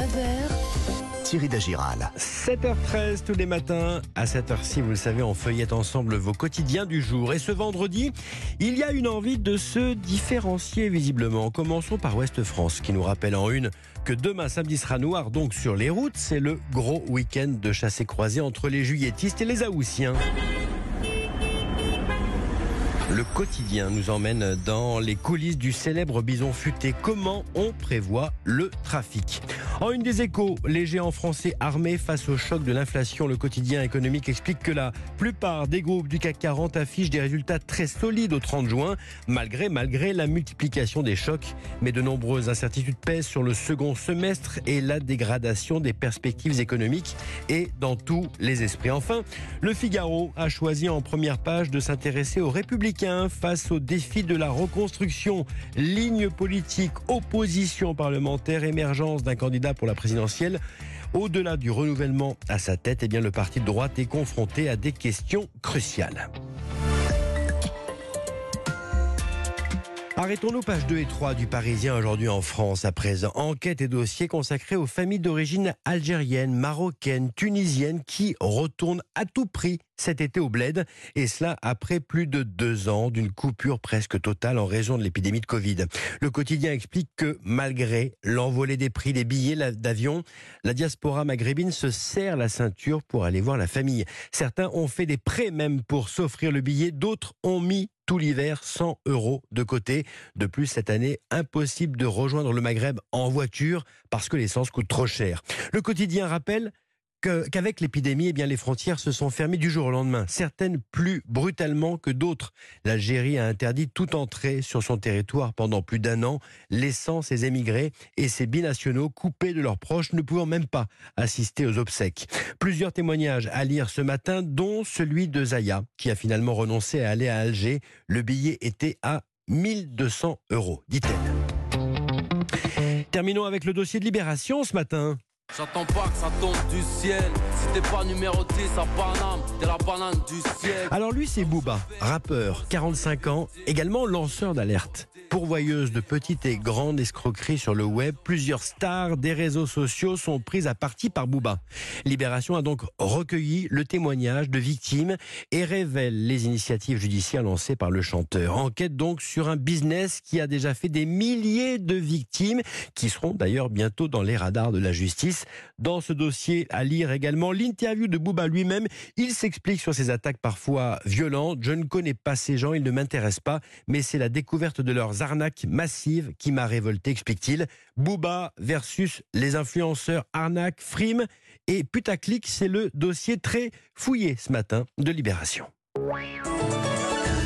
9h, Thierry Dagiral. 7h13 tous les matins. À cette heure-ci, vous le savez, on feuillette ensemble vos quotidiens du jour. Et ce vendredi, il y a une envie de se différencier visiblement. Commençons par Ouest France, qui nous rappelle en une que demain samedi sera noir donc sur les routes. C'est le gros week-end de chassé croisé entre les juilletistes et les Aoussiens. Le quotidien nous emmène dans les coulisses du célèbre bison futé. Comment on prévoit le trafic? En une des échos, les géants français armés face au choc de l'inflation, le quotidien économique explique que la plupart des groupes du CAC 40 affichent des résultats très solides au 30 juin, malgré, malgré la multiplication des chocs. Mais de nombreuses incertitudes pèsent sur le second semestre et la dégradation des perspectives économiques et dans tous les esprits. Enfin, le Figaro a choisi en première page de s'intéresser aux républicains face au défi de la reconstruction. Ligne politique, opposition parlementaire, émergence d'un candidat pour la présidentielle. Au-delà du renouvellement à sa tête, eh bien, le parti de droite est confronté à des questions cruciales. Arrêtons-nous page 2 et 3 du Parisien aujourd'hui en France à présent. Enquête et dossier consacrés aux familles d'origine algérienne, marocaine, tunisienne qui retournent à tout prix cet été au Bled. Et cela après plus de deux ans d'une coupure presque totale en raison de l'épidémie de Covid. Le quotidien explique que malgré l'envolée des prix des billets d'avion, la diaspora maghrébine se serre la ceinture pour aller voir la famille. Certains ont fait des prêts même pour s'offrir le billet, d'autres ont mis tout l'hiver 100 euros de côté. De plus, cette année, impossible de rejoindre le Maghreb en voiture parce que l'essence coûte trop cher. Le quotidien rappelle qu'avec l'épidémie, eh bien, les frontières se sont fermées du jour au lendemain, certaines plus brutalement que d'autres. L'Algérie a interdit toute entrée sur son territoire pendant plus d'un an, laissant ses émigrés et ses binationaux coupés de leurs proches, ne pouvant même pas assister aux obsèques. Plusieurs témoignages à lire ce matin, dont celui de Zaya, qui a finalement renoncé à aller à Alger. Le billet était à 1200 euros, dit-elle. Terminons avec le dossier de libération ce matin. J'attends pas que ça tombe du ciel. Si t'es pas numéroté, ça banane. T'es la banane du ciel. Alors lui, c'est Booba, rappeur, 45 ans, également lanceur d'alerte. Pourvoyeuse de petites et grandes escroqueries sur le web, plusieurs stars des réseaux sociaux sont prises à partie par Booba. Libération a donc recueilli le témoignage de victimes et révèle les initiatives judiciaires lancées par le chanteur. Enquête donc sur un business qui a déjà fait des milliers de victimes, qui seront d'ailleurs bientôt dans les radars de la justice. Dans ce dossier, à lire également l'interview de Booba lui-même. Il s'explique sur ces attaques parfois violentes. Je ne connais pas ces gens, ils ne m'intéressent pas, mais c'est la découverte de leurs arnaques massives qui m'a révolté, explique-t-il. Booba versus les influenceurs arnaques, frime et putaclic, c'est le dossier très fouillé ce matin de Libération.